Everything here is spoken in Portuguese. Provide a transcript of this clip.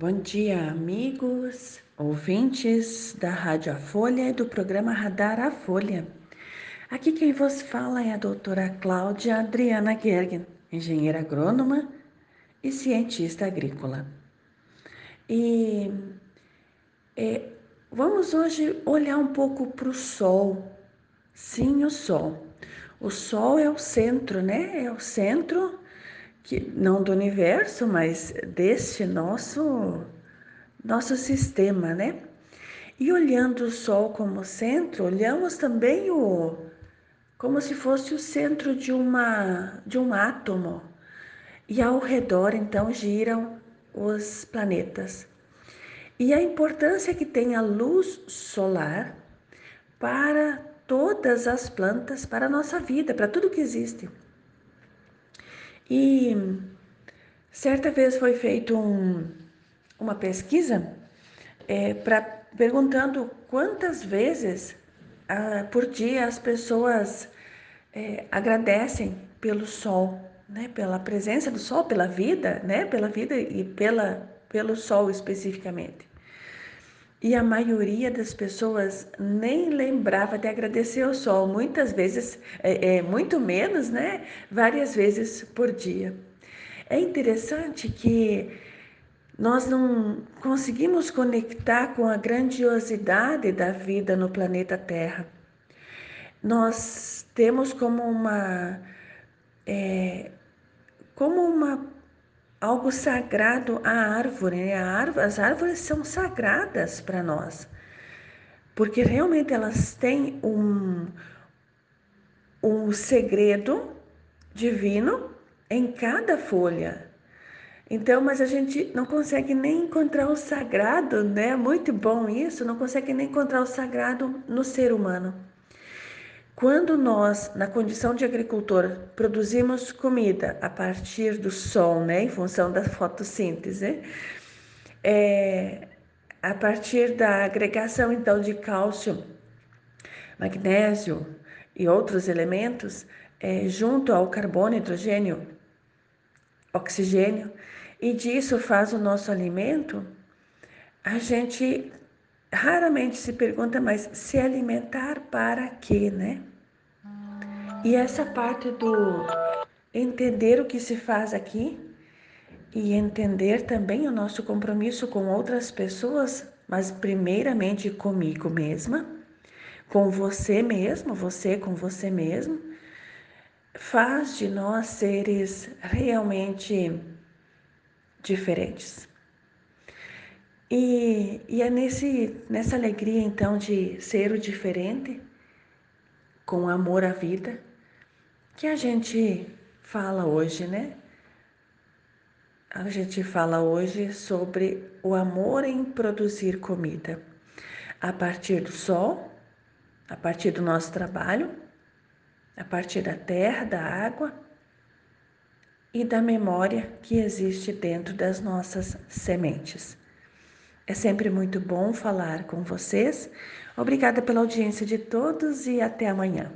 Bom dia, amigos, ouvintes da Rádio A Folha e do programa Radar A Folha. Aqui quem vos fala é a doutora Cláudia Adriana Gergen, engenheira agrônoma e cientista agrícola. E é, vamos hoje olhar um pouco para o Sol. Sim, o Sol. O Sol é o centro, né? É o centro que não do universo, mas deste nosso nosso sistema, né? E olhando o Sol como centro, olhamos também o como se fosse o centro de uma de um átomo. E ao redor então giram os planetas. E a importância que tem a luz solar para todas as plantas, para a nossa vida, para tudo que existe. E certa vez foi feita um, uma pesquisa é, pra, perguntando quantas vezes ah, por dia as pessoas é, agradecem pelo sol, né, pela presença do sol, pela vida, né, pela vida e pela, pelo sol especificamente. E a maioria das pessoas nem lembrava de agradecer ao sol, muitas vezes, é, é, muito menos, né? Várias vezes por dia. É interessante que nós não conseguimos conectar com a grandiosidade da vida no planeta Terra. Nós temos como uma. É, como uma algo sagrado a árvore, né? árvore. As árvores são sagradas para nós, porque realmente elas têm um, um segredo divino em cada folha. Então, mas a gente não consegue nem encontrar o sagrado, né? Muito bom isso, não consegue nem encontrar o sagrado no ser humano. Quando nós, na condição de agricultor, produzimos comida a partir do sol, né, em função da fotossíntese, é, a partir da agregação então de cálcio, magnésio e outros elementos, é, junto ao carbono, hidrogênio, oxigênio, e disso faz o nosso alimento, a gente raramente se pergunta mais se alimentar para quê, né? E essa parte do entender o que se faz aqui e entender também o nosso compromisso com outras pessoas, mas primeiramente comigo mesma, com você mesmo, você com você mesmo, faz de nós seres realmente diferentes. E, e é nesse, nessa alegria então de ser o diferente, com amor à vida, que a gente fala hoje, né? A gente fala hoje sobre o amor em produzir comida a partir do sol, a partir do nosso trabalho, a partir da terra, da água e da memória que existe dentro das nossas sementes. É sempre muito bom falar com vocês. Obrigada pela audiência de todos e até amanhã.